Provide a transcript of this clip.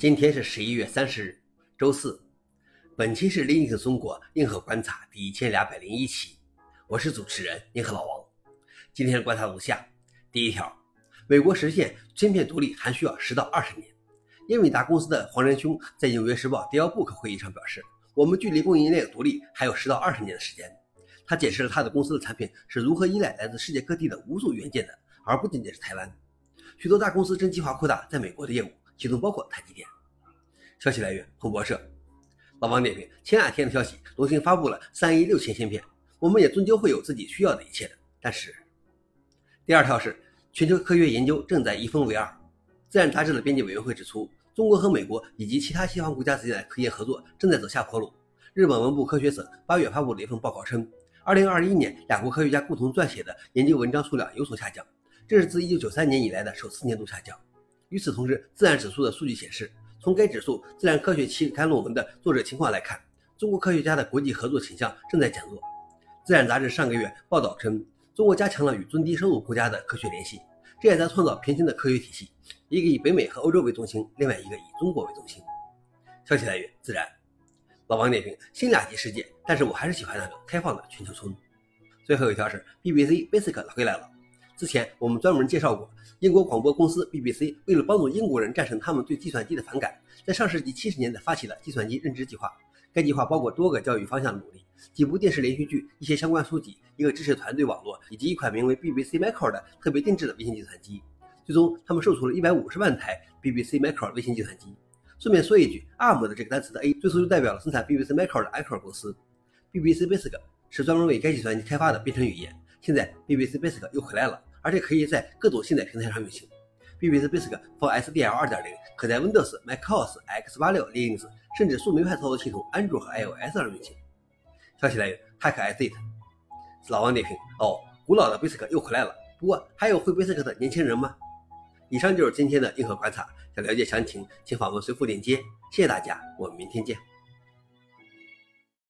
今天是十一月三十日，周四。本期是《Linux 中国硬核观察》第一千两百零一期，我是主持人硬核老王。今天的观察如下：第一条，美国实现芯片独立还需要十到二十年。英伟达公司的黄仁勋在《纽约时报》Dell Book 会议上表示，我们距离供应链独立还有十到二十年的时间。他解释了他的公司的产品是如何依赖来自世界各地的无数元件的，而不仅仅是台湾。许多大公司正计划扩大在美国的业务。其中包括台积电。消息来源：彭博社。老王点评：前两天的消息，龙芯发布了三亿六千芯片，我们也终究会有自己需要的一切的。但是，第二条是全球科学研究正在一分为二。自然杂志的编辑委员会指出，中国和美国以及其他西方国家之间的科研合作正在走下坡路。日本文部科学省八月发布了一份报告称，二零二一年两国科学家共同撰写的研究文章数量有所下降，这是自一九九三年以来的首次年度下降。与此同时，自然指数的数据显示，从该指数《自然科学》期刊论文的作者情况来看，中国科学家的国际合作倾向正在减弱。《自然》杂志上个月报道称，中国加强了与中低收入国家的科学联系，这也在创造平行的科学体系，一个以北美和欧洲为中心，另外一个以中国为中心。消息来源：《自然》。老王点评：新两极世界，但是我还是喜欢那个开放的全球村。最后一条是 BBC Basic 回来了。之前我们专门介绍过，英国广播公司 BBC 为了帮助英国人战胜他们对计算机的反感，在上世纪七十年代发起了计算机认知计划。该计划包括多个教育方向的努力，几部电视连续剧、一些相关书籍、一个知识团队网络，以及一款名为 BBC Micro 的特别定制的微型计算机。最终，他们售出了一百五十万台 BBC Micro 微型计算机。顺便说一句，ARM 的这个单词的 A 最初就代表了生产 BBC Micro 的 Acro 公司。BBC Basic 是专门为该计算机开发的编程语言，现在 BBC Basic 又回来了。而且可以在各种现代平台上运行。BBS Basic for SDL 2.0可在 Windows、macOS、x86、Linux，甚至树莓派操作系统安卓和 iOS 上运行。消息来源：HackIt。老王点评：哦，古老的 Basic 又回来了。不过，还有会 Basic 的年轻人吗？以上就是今天的硬核观察。想了解详情，请访问随附链接。谢谢大家，我们明天见。